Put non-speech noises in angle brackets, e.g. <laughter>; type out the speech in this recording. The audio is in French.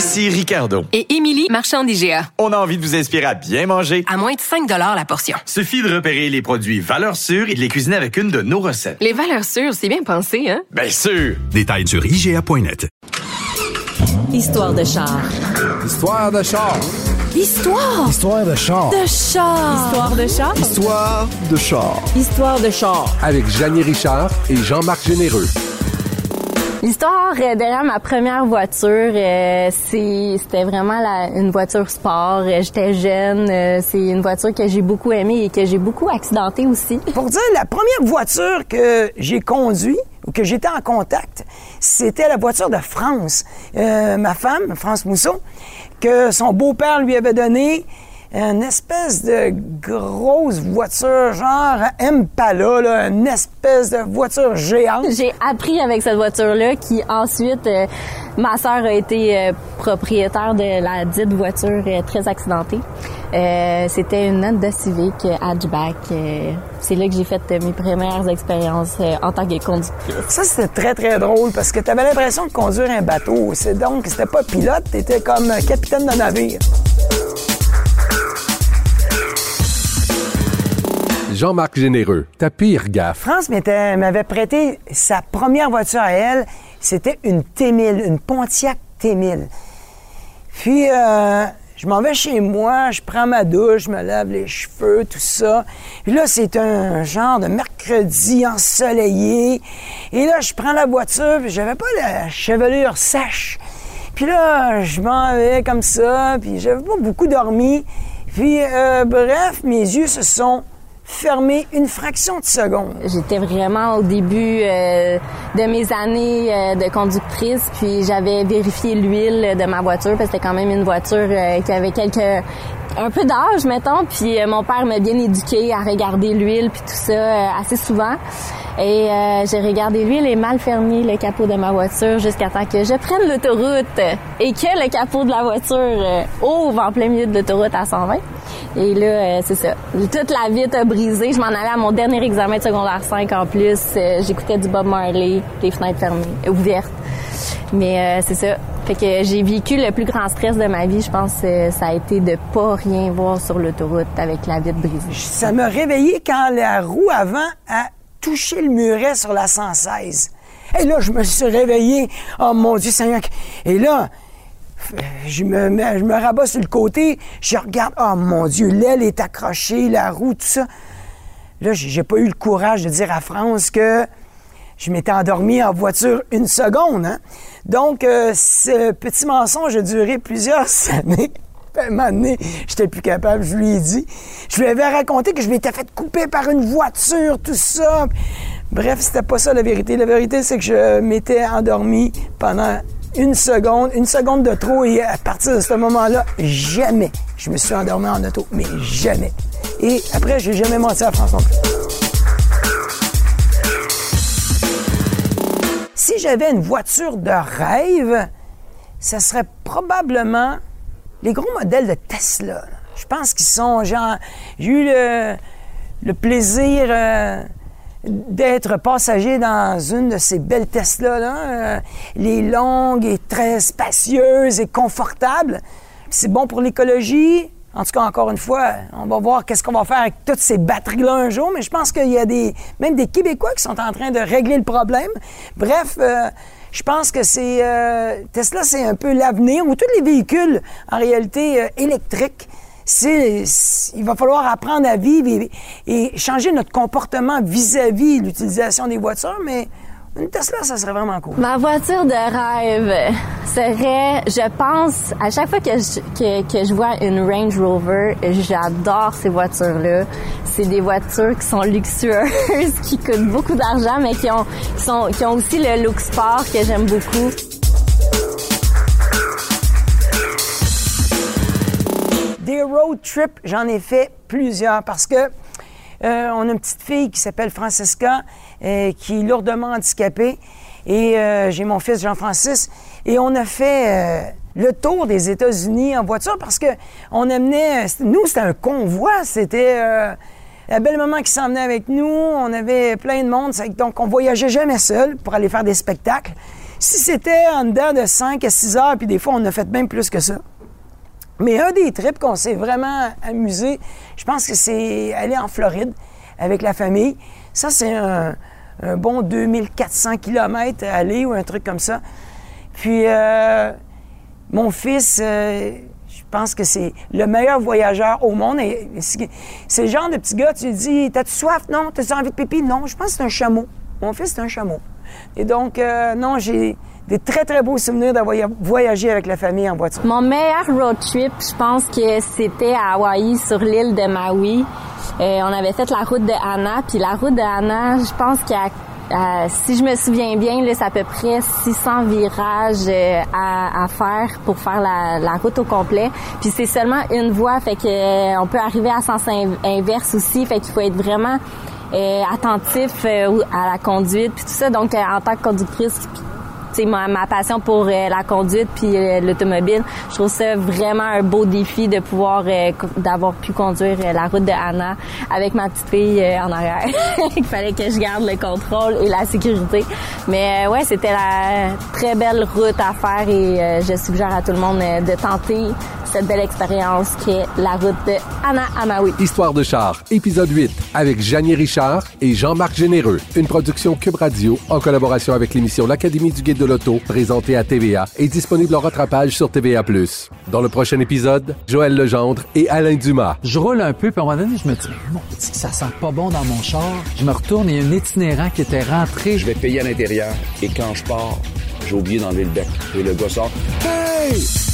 Ici Ricardo. Et Émilie, marchand d'IGA. On a envie de vous inspirer à bien manger. À moins de 5 la portion. Suffit de repérer les produits valeurs sûres et de les cuisiner avec une de nos recettes. Les valeurs sûres, c'est bien pensé, hein? Bien sûr! Détails sur IGA.net. Histoire de char. Histoire de char. Histoire Histoire de char. de char. Histoire de chat? Histoire de char. Histoire de char. Avec Janine Richard et Jean-Marc Généreux. L'histoire euh, derrière ma première voiture, euh, c'était vraiment la- une voiture sport. Euh, J'étais jeune. c'est une voiture que j'ai beaucoup aimée et que j'ai beaucoup accidentée aussi. <laughs> Pour dire, la première voiture que j'ai conduite ou que j'étais en contact, c'était la voiture de France. Euh, ma femme, France Mousseau, que son beau-père lui avait donné une espèce de grosse voiture, genre Impala, là, une espèce de voiture géante. J'ai appris avec cette voiture-là qui ensuite, euh, ma sœur a été euh, propriétaire de la dite voiture euh, très accidentée. Euh, C'était une Honda Civic hatchback. c'est là que j'ai fait mes premières expériences en tant que conductrice. Ça, c'était très, très drôle parce que tu avais l'impression de conduire un bateau. C'est donc, c'était pas pilote, tu étais comme capitaine de navire. Jean-Marc Généreux, ta pire gaffe. France m'avait prêté sa première voiture à elle. C'était une T1000, une Pontiac T1000. Puis, euh, je m'en vais chez moi, je prends ma douche, je me lave les cheveux, tout ça. Puis là, c'est un genre de mercredi ensoleillé. Et là, je prends la voiture, puis j'avais pas la chevelure sèche. Puis là, je m'en vais comme ça, puis j'avais pas beaucoup dormi. Puis, euh, bref, mes yeux se sont fermés une fraction de seconde. J'étais vraiment au début euh, de mes années euh, de conductrice, puis j'avais vérifié l'huile de ma voiture parce que c'était quand même une voiture euh, qui avait quelques un peu d'âge mettons, puis mon père m'a bien éduqué à regarder l'huile puis tout ça assez souvent. Et euh, j'ai regardé l'huile et mal fermé le capot de ma voiture jusqu'à temps que je prenne l'autoroute et que le capot de la voiture euh, ouvre en plein milieu de l'autoroute à 120. Et là, euh, c'est ça. Toute la vitre a brisé. Je m'en allais à mon dernier examen de secondaire 5 en plus. Euh, J'écoutais du Bob Marley, les fenêtres fermées, ouvertes. Mais euh, c'est ça. Fait que j'ai vécu le plus grand stress de ma vie, je pense, euh, ça a été de pas rien voir sur l'autoroute avec la vitre brisée. Ça m'a réveillé quand la roue avant a touché le muret sur la 116. Et là, je me suis réveillé. Oh mon Dieu Seigneur. Et là, euh, je me, je me rabats sur le côté. Je regarde. Oh mon Dieu, l'aile est accrochée, la roue, tout ça. Là, j'ai pas eu le courage de dire à France que je m'étais endormi en voiture une seconde. hein. Donc, euh, ce petit mensonge a duré plusieurs <laughs> années. Un j'étais plus capable, je lui ai dit. Je lui avais raconté que je m'étais fait couper par une voiture, tout ça. Bref, c'était pas ça la vérité. La vérité, c'est que je m'étais endormi pendant une seconde, une seconde de trop, et à partir de ce moment-là, jamais je me suis endormi en auto. Mais jamais. Et après, j'ai jamais menti à France non plus. Si j'avais une voiture de rêve, ça serait probablement les gros modèles de Tesla. Je pense qu'ils sont genre. J'ai eu le, le plaisir euh, d'être passager dans une de ces belles Tesla, là, euh, les longues et très spacieuses et confortables. C'est bon pour l'écologie. En tout cas, encore une fois, on va voir qu'est-ce qu'on va faire avec toutes ces batteries-là un jour, mais je pense qu'il y a des, même des Québécois qui sont en train de régler le problème. Bref, euh, je pense que c'est euh, Tesla, c'est un peu l'avenir, ou tous les véhicules en réalité euh, électriques. C'est, il va falloir apprendre à vivre et, et changer notre comportement vis-à-vis l'utilisation des voitures, mais une Tesla, ça serait vraiment cool. Ma voiture de rêve serait, je pense, à chaque fois que je, que, je vois une Range Rover, j'adore ces voitures-là. C'est des voitures qui sont luxueuses, <laughs> qui coûtent beaucoup d'argent, mais qui ont, sont, qui ont aussi le look sport que j'aime beaucoup. Des road trips, j'en ai fait plusieurs parce que euh, on a une petite fille qui s'appelle Francesca qui est lourdement handicapée, et euh, j'ai mon fils Jean-Francis, et on a fait euh, le tour des États-Unis en voiture parce que on amenait, nous c'était un convoi, c'était euh, la belle maman qui s'en venait avec nous, on avait plein de monde, donc on voyageait jamais seul pour aller faire des spectacles. Si c'était en dedans de 5 à 6 heures, puis des fois on a fait même plus que ça. Mais un des trips qu'on s'est vraiment amusé, je pense que c'est aller en Floride avec la famille. Ça, c'est un, un bon 2400 km à aller ou un truc comme ça. Puis, euh, mon fils, euh, je pense que c'est le meilleur voyageur au monde. Et c'est le genre de petit gars, tu dis T'as-tu soif? Non. T'as-tu envie de pipi? Non. Je pense que c'est un chameau. Mon fils, c'est un chameau. Et donc, euh, non, j'ai des très, très beaux souvenirs d'avoir voyagé avec la famille en voiture. Mon meilleur road trip, je pense que c'était à Hawaï, sur l'île de Maui. Euh, on avait fait la route de Hana, puis la route de Hana, je pense qu'à euh, si je me souviens bien, c'est à peu près 600 virages euh, à, faire pour faire la, route au complet. Puis c'est seulement une voie, fait que euh, on peut arriver à sens in- inverse aussi, fait qu'il faut être vraiment attentif à la conduite puis tout ça. Donc en tant que conductrice, tu sais, ma, ma passion pour euh, la conduite puis euh, l'automobile, je trouve ça vraiment un beau défi de pouvoir euh, d'avoir pu conduire la route de Anna avec ma petite fille en arrière. <laughs> Il fallait que je garde le contrôle et la sécurité. Mais ouais, c'était la très belle route à faire et je suggère à tout le monde de tenter cette belle expérience qui est la route de Anna à Maui. Histoire de char, épisode 8, avec Janie Richard et Jean-Marc Généreux. Une production Cube Radio en collaboration avec l'émission L'Académie du Guide de l'Auto, présentée à TVA et disponible en rattrapage sur TVA+. Dans le prochain épisode, Joël Legendre et Alain Dumas. Je roule un peu, puis à un moment donné, je me dis, mon petit, ça sent pas bon dans mon char. Je me retourne, il y a un itinérant qui était rentré. Je vais payer à l'intérieur et quand je pars, j'ai oublié d'enlever le bec. Et le gars sort. Hey!